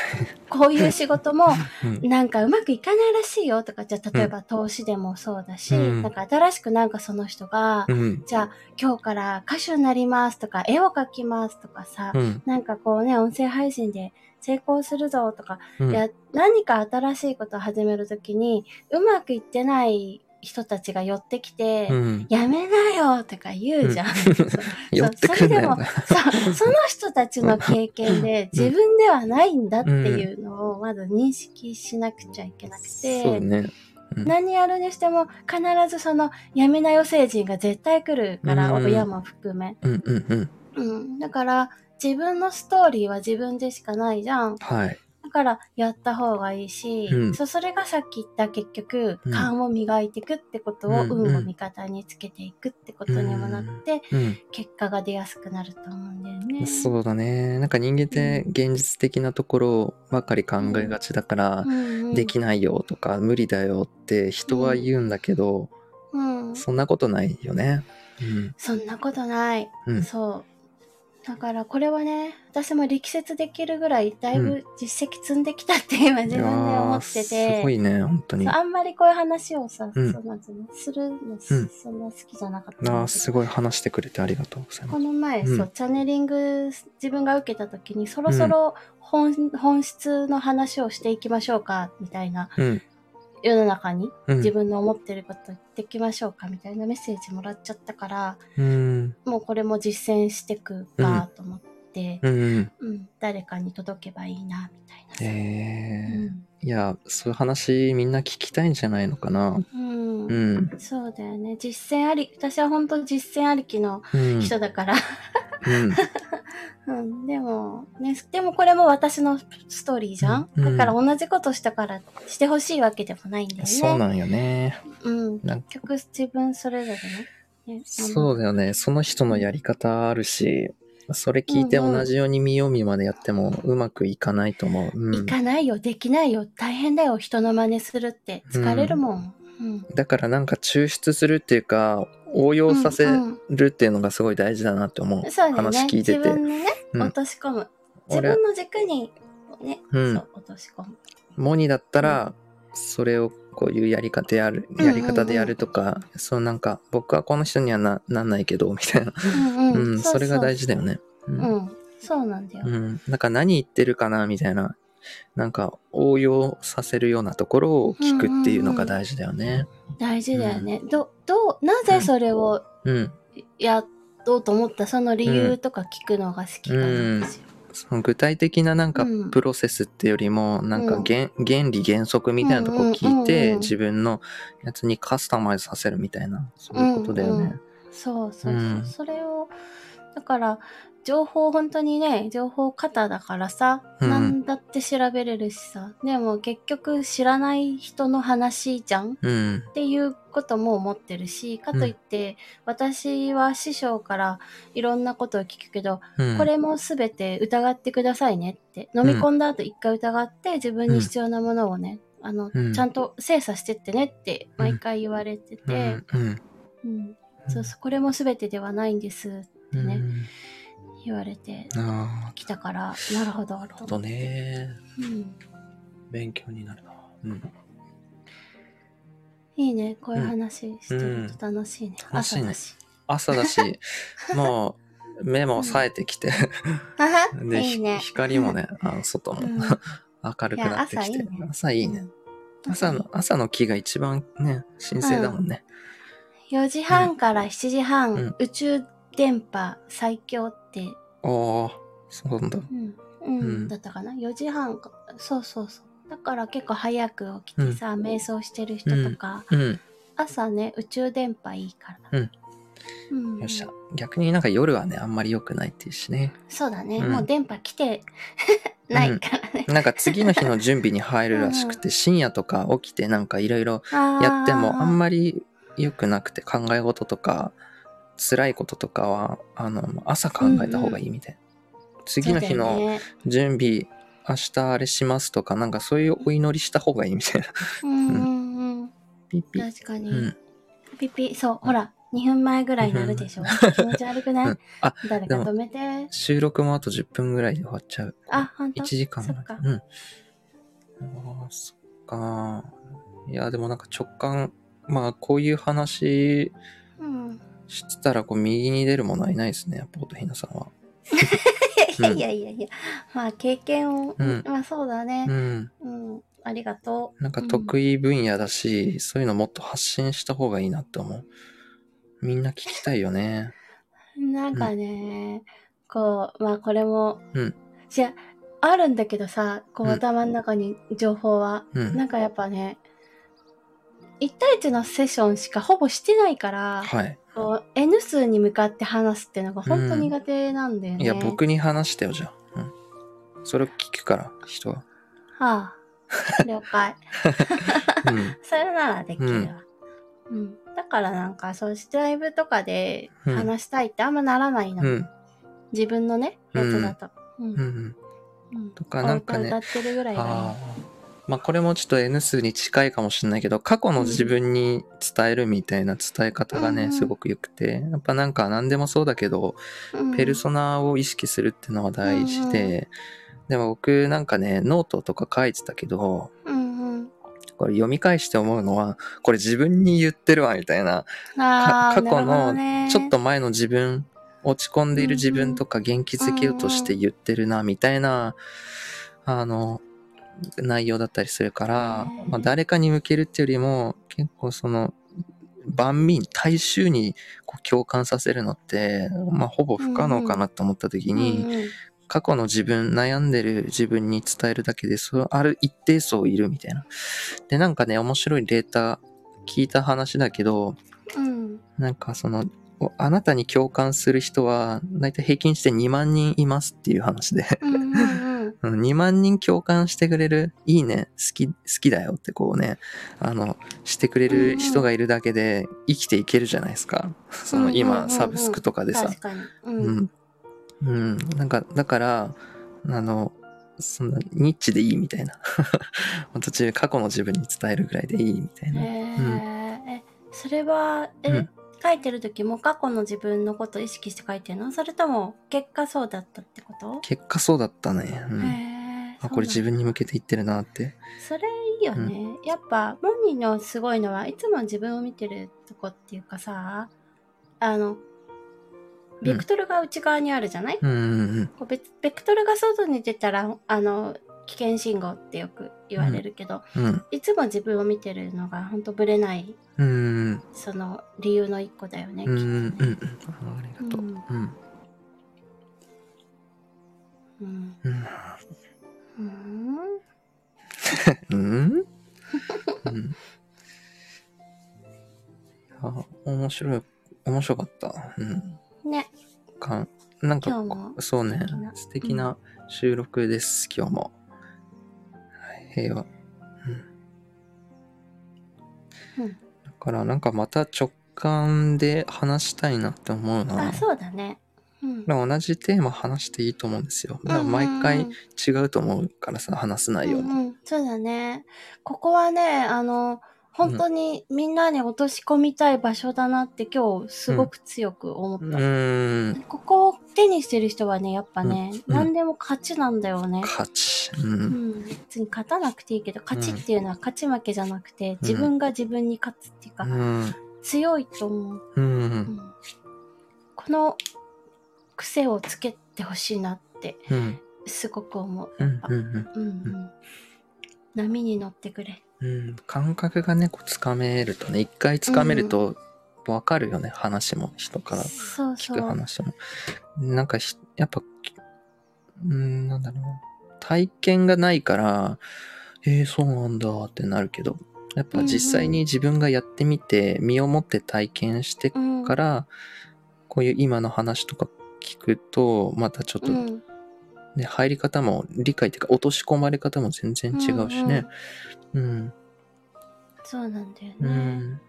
こういう仕事も なんかうまくいかないらしいよとか、じゃあ例えば投資でもそうだし、うんなんか新しくなんかその人が、うん。じゃあ今日から歌手になりますとか、絵を描きますとかさ、うん。なんかこうね、音声配信で成功するぞとか、うん。いや、何か新しいことを始めるときに、うまくいってない人たちが寄ってきて、うん。やめなよとか言うじゃん。それでもさ、その人たちの経験で自分ではないんだっていうのをまず認識しなくちゃいけなくて、ね。うん何やるにしても必ずそのやめなよ星人が絶対来るから、うん親も含め。うん。だから自分のストーリーは自分でしかないじゃん。はい。だからやった方がいいし、うんそうそれがさっき言った結局、うん勘を磨いていくってことを、うん運を味方につけていくってことにもなって、うん。結果が出やすくなると思うんだよね。そうだね。なんか人間って現実的なところばかり考えがちだから、できないよとか無理だよって人は言うんだけど、うん、そんなことないよね。うん。そんなことない。うんそう。だからこれはね、私も力説できるぐらいだいぶ実績積んできたって今自分で思っていやーて。すごいね、本当に。あんまりこういう話をさ、うんそうなんつうのするの、うんそんな好きじゃなかったんだけど。ーすごい話してくれてありがとうございます。この前、うんそう、チャネリング自分が受けた時に、そろそろ本,、本質の話をしていきましょうか、みたいな、うん。世の中にうん。自分の思ってること言っていきましょうか、みたいなメッセージもらっちゃったから、うん。もうこれも実践してくかと思って、うん。うん、誰かに届けばいいな、みたいなさ。えいや、そういう話みんな聞きたいんじゃないのかな。うんうん。そうだよね。実践あり、私は本当実践ありきのうん。人だから、うん。うん、でも、ね、でもこれも私のストーリーじゃん、うんだから同じことしたからしてほしいわけでもないんだよね。そうなんよね。うん。結局自分それぞれね。ねそうだよね。その人のやり方あるし、それ聞いて同じように見よう見までやってもうまくいかないと思う。うん行かないよ、できないよ、大変だよ、人の真似するって。疲れるもん。うん。だからなんか抽出するっていうか、応用させうんるっていうのがすごい大事だなって思う。話聞いてて自分のね、うん落とし込む。自俺分の軸に、ね、うん落とし込む。モニだったら、それをこういうやり方やる、やり方でやるとか、そうなんか、僕はこの人にはななんないけど、みたいな。うん。それが大事事だよね。うんうん。そうなんだよ。うん。なんか何言ってるかなみたいな、なんか応用させるようなところを聞くっていうのが大事だよね。大事だよね。ど、どう、なぜそれをうん。やっおうと思ったその理由とか聞くのが好きかなんですよ。その具体的ななんかうんプロセスってよりも、なんかうん原原理原則みたいなとこ聞いうんうんうんて、うん自分のやつにカスタマイズさせるみたいな、そういうことだよね。そうそうそう。うんそれを、だから、情報本当にね、情報型だからさ、うん。何だって調べれるしさ、でも結局知らない人の話じゃんうん。っていうことも思ってるし、かといって、私は師匠からいろんなことを聞くけど、うん。これもすべて疑ってくださいねって、飲み込んだ後一回疑って自分に必要なものをね、あの、うん。ちゃんと精査してってねって毎回言われてうて、ん。うん。うん。そうそう、これもすべてではないんですってね、うん言われてあきたから、なるほど、あ、なるほどね。うん。勉強になるな。うん。いいね、こういう話してると楽しいね。楽しいね朝だし。朝だし、もう目も冴えてきて、で、いいね。ひ光もね、あの外もうん 明るくなってきて、いや朝いいね朝いいね。朝の、朝の木が一番ね、神聖だもんね。4時半から7時半、うん宇宙電波最強って、おー、そうなんだ。うん、うんうんだったかな ?4 時半か。そうそうそう。だから結構早く起きてさ、瞑想してる人とか、うん。朝ね、宇宙電波いいから。うん。うん、よっしゃ。逆になんか夜はね、あんまり良くないっていうしね。そうだね、うんもう電波来てないからね。なんか次の日の準備に入るらしくて、深夜とか起きてなんかいろいろややってもあんままり良くなくて考え事とか辛いこととかはあの朝考えた方がいいみたいな、次の日の準備明日あれしますとかなんかそういうお祈りした方がいいみたいな。うんうんうん。ピッピ。ッ確かに。うん。ピピ、そう、ほら、2分前ぐらいになるでしょ。気持ち悪くない、うん。あ誰か止めて。収録もあと10分ぐらいで終わっちゃう。あ、ほんと1時間そっか。うん。あーそっか。いやでもなんか直感まあこういう話うん。してたらこう右に出るものはいないですねポートひなさんは いやいやいやまあ経験を、うんまあそうだねう。んうん。ありがとなんか得意分野だし、そういうのもっと発信した方がいいなって思う。みんな聞きたいよね。う。なんかね、こう、まあこれも、うんじゃあるんだけどさ、こううん頭の中に情報は、うん。なんかやっぱね、1対1のセッションしかほぼしてないから、はい。こう N 数に向かって話すっていうのが本当苦手なんだよね。いや、僕に話してよ、じゃあ。うん。それを聞くから、人は。はあ、了解。うん。それならできるわ。うん。だからなんか、そうしてライブとかでうん話したいってあんまならないの。うん。自分のね、やつだと。うん。うん。うん。うんとかなんかねお歌歌ってるぐらいがいい。ああ。まあこれもちょっと N 数に近いかもしれないけど、過去の自分に伝えるみたいな伝え方がね、うん。すごく良くて、やっぱなんか何でもそうだけど、うん。ペルソナを意識するっていうのは大事で、でも僕なんかね、ノートとか書いてたけど。これ読み返して思うのは、これ自分に言ってるわ、みたいな。過去のね。ちょっと前の自分、落ち込んでいる自分とか元気づけようとして言ってるな、みたいな、あの、内容だったりするからまあ、誰かに向けるっていうよりも、結構その、万民、大衆にこう共感させるのって、まあ、ほぼ不可能かなと思った時に、うんうん過去の自分、悩んでる自分に伝えるだけで、そある一定層いるみたいな。で、なんかね、面白いデータ聞いた話だけど、うん。なんかその、おあなたに共感する人は、だいたい平均して2万人いますっていう話で、うんうんうん。うん2万人共感してくれる、いいね、好き、好きだよってこうね、あの、してくれる人がいるだけで生きていけるじゃないですか。そのうんうんうん今、うんサブスクとかでさ。う。うんん。うん。なんか、だから、あの、そんな、ニッチでいいみたいな。途中過去の自分に伝えるぐらいでいいみたいな。へーえ、それは、え、うん書いてる時も過去の自分のことを意識して書いてるの？それとも結果そうだったってこと、結果そうだったね。うん。へえ。あ、これ自分に向けて言ってるなって。それいいよね。やっぱ、モニのすごいのは、いつも自分を見てるとこっていうかさ、あの、ベクトルが内側にあるじゃない、うんうんこうベベクトルが外に出たら、あの、危険信号ってよく言われるけど、うん。いつも自分を見てるのが本当ぶれないうん。その理由の一個だよね。うん。うん。うん。きっとねありがとう。うん。うんうん。うんうん。うん。あ、面白い。面白かった。うん。ねかなんかそうね素敵な収録です、今日も。はい平和。うん。うんだからなんかまた直感で話したいなって思うな。あそうだね。うんまあ同じテーマ話していいと思うんですよ。だから毎回違うと思うからさ、話す内容も。うんうん、そうだね。ここはね、あの、本当にみんなに落とし込みたい場所だなって今日すごく強く思った。うーん。ここを手にしてる人はね、やっぱね、うん何でも勝ちなんだよね。勝ち。う。うんん、別に勝たなくていいけど、勝ちっていうのは勝ち負けじゃなくて、自分が自分に勝つっていうか、うん。強いと思う。う。うんんこの癖をつけてほしいなってうん。すごく思う。うん。うん。うんうん。波に乗ってくれ。うん。感覚がね、こう、つかめるとね、一回つかめると、わかるよね、話も、人からそうそ聞くう。話も。なんかひ、やっぱ、うん、なんだろうな。体験がないから、えー、そうなんだってなるけど、やっぱ実際に自分がやってみて、身をもって体験してうんから、こういう今の話とか聞くと、またちょっとうんね、入り方も、理解っていうか、落とし込まれ方も全然違うしね。うん。そうなんだようね。ん。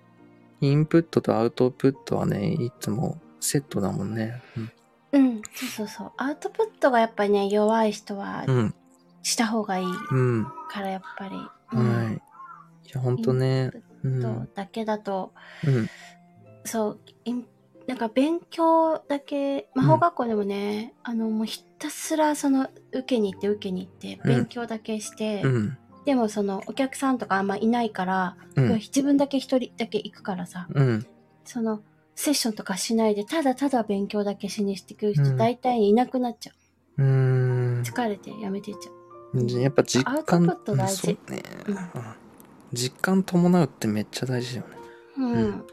インプットとアウトプットはね、いつもセットだもんね。うん、そうそうそう。アウトプットがやっぱりね、弱い人はうん。した方がいいうん。から、やっぱり。はい。いや、ほんとね。ううんん。だけだと、うん。そう、インなんか勉強だけ、魔法学校でもね、あの、もうひたすらその、受けに行って受けに行って、うん勉強だけして、うん。でもその、お客さんとかあんまいないから、うん。自分だけ一人だけ行くからさ、うん。その、セッションとかしないで、ただただ勉強だけしにしてくる人、うん大体いなくなっちゃう。疲れてやめてっちゃう。やっぱ実感、そうね、うんうん実感伴うってめっちゃ大事だよね。うん。うん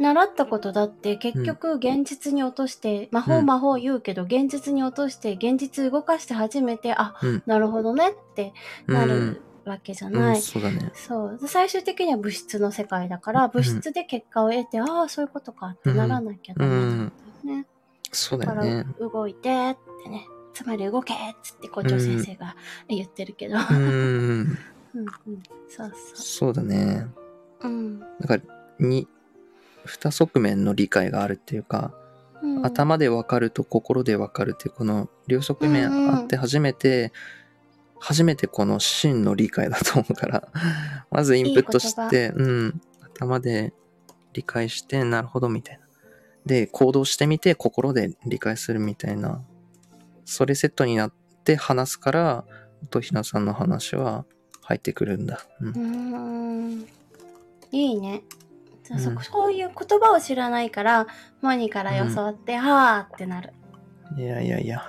習ったことだって結局現実に落として、魔法うん魔法言うけど、現実に落として現実動かして初めて、あ、うんなるほどねってなるわけじゃうん。ない。うん、そうだね。そう。で最終的には物質の世界だから、物質で結果を得て、ああ、そういうことかってならなきゃダメなんだよね。そうだだから、よね。動いてってね。つまり動けっつって校長先生が言ってるけど。うーん。うんうん。そうそそうだね。う。うん。なんか、に、二側面の理解があるっていうか、うん、頭でわかると心でわかるっていうこの両側面あって初めて、初めてこの真の理解だと思うから、まずインプットして、うん、頭で理解して、なるほどみたいな。で、行動してみて心で理解するみたいな。それセットになって話すから、とひなさんの話は入ってくるんだ。うんうーんいいね。そうんそそういう言葉を知らないから、モニから教わって、はーってなる。いやいやいや。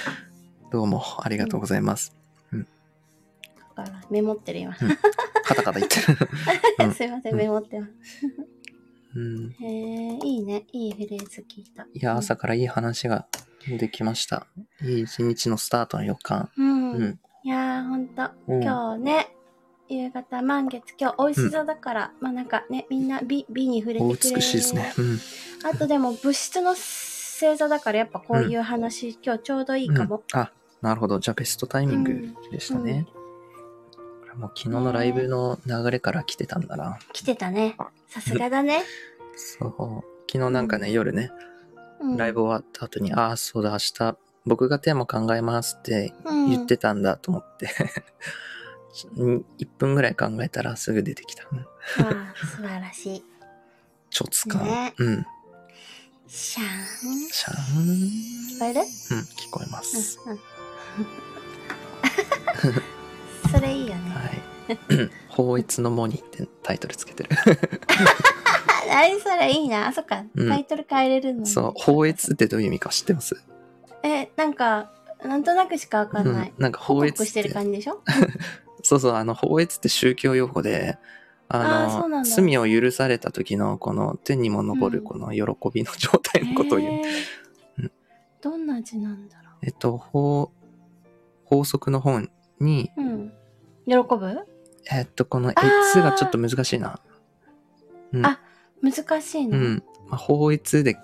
どうもありがとうございます。だからメモってる今。カタカタ言ってる。うんすいません、うんメモってます。うん、へえ、いいね。いいフレーズ聞いた。いや、朝からいい話ができました。いい一日のスタートの予感。うん。うんいやー、ほんと。うん今日ね、夕方満月、今日美味しそうだから、まあなんかね、みんな美、美に触れておくれる。美しいですね。うん。あとでも物質の星座だからやっぱこういう話、今日ちょうどいいかも。うんあ、なるほど。じゃあベストタイミングでしたね。もう昨日のライブの流れから来てたんだな。来てたね。さすがだね。そう。昨日なんかね、夜ね、うんライブ終わった後に、ああ、そうだ、明日、僕がテーマ考えますって言ってたんだと思って、1分ぐらい考えたらすぐ出てきた。うんああ、素晴らしい。ちょつか。ねうん。シャーン。シャーン。聞こえる？うん、聞こえます。うんうん。それいいよね。はい。法一のモニってタイトルつけてる。あ、何それいいな。あ、そっか。うんタイトル変えれるの、ねそう、法越ってどういう意味か知ってます？え、なんか、なんとなくしかわかんない。うん、なんか報法越っ告してるて、感じでしょ？そうそう、あの、法越って宗教用語で、ああの、罪を許された時のこの天にも昇るうんこの喜びの状態のことを言う。うんどんな字なんだろえっと、法、法則の本に、う。うん。喜ぶ？えっと、このあー越がちょっと難しいな。うん。あ難しいうの。ん。まあ、法越で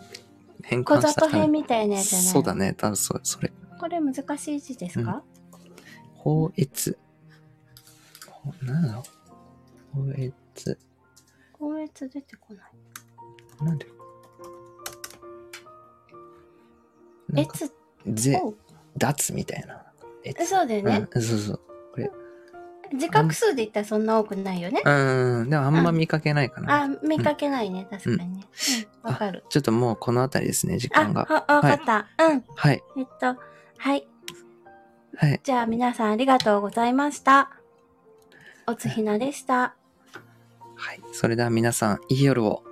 変小換した里編みたいなやつじゃないそうだね。多分そそれ。これ難しい字ですか、法越。ほなんだろう？法越。高越出てこない。なんで？なんか越ぜ、お脱みたいな。越そうだよね、うん、そうそう。これ。字画数で言ったらそんな多くないよね。うん、でもあんま見かけないかな。あ、見かけないね、確かにね。うん、わ、かる。ちょっともうこの辺りですね、時あ、間が。わわかった。うん。はい。えっと、はい。はい。じゃあ皆さんありがとうございました。おつひなでした。はい。それでは皆さん、いい夜を。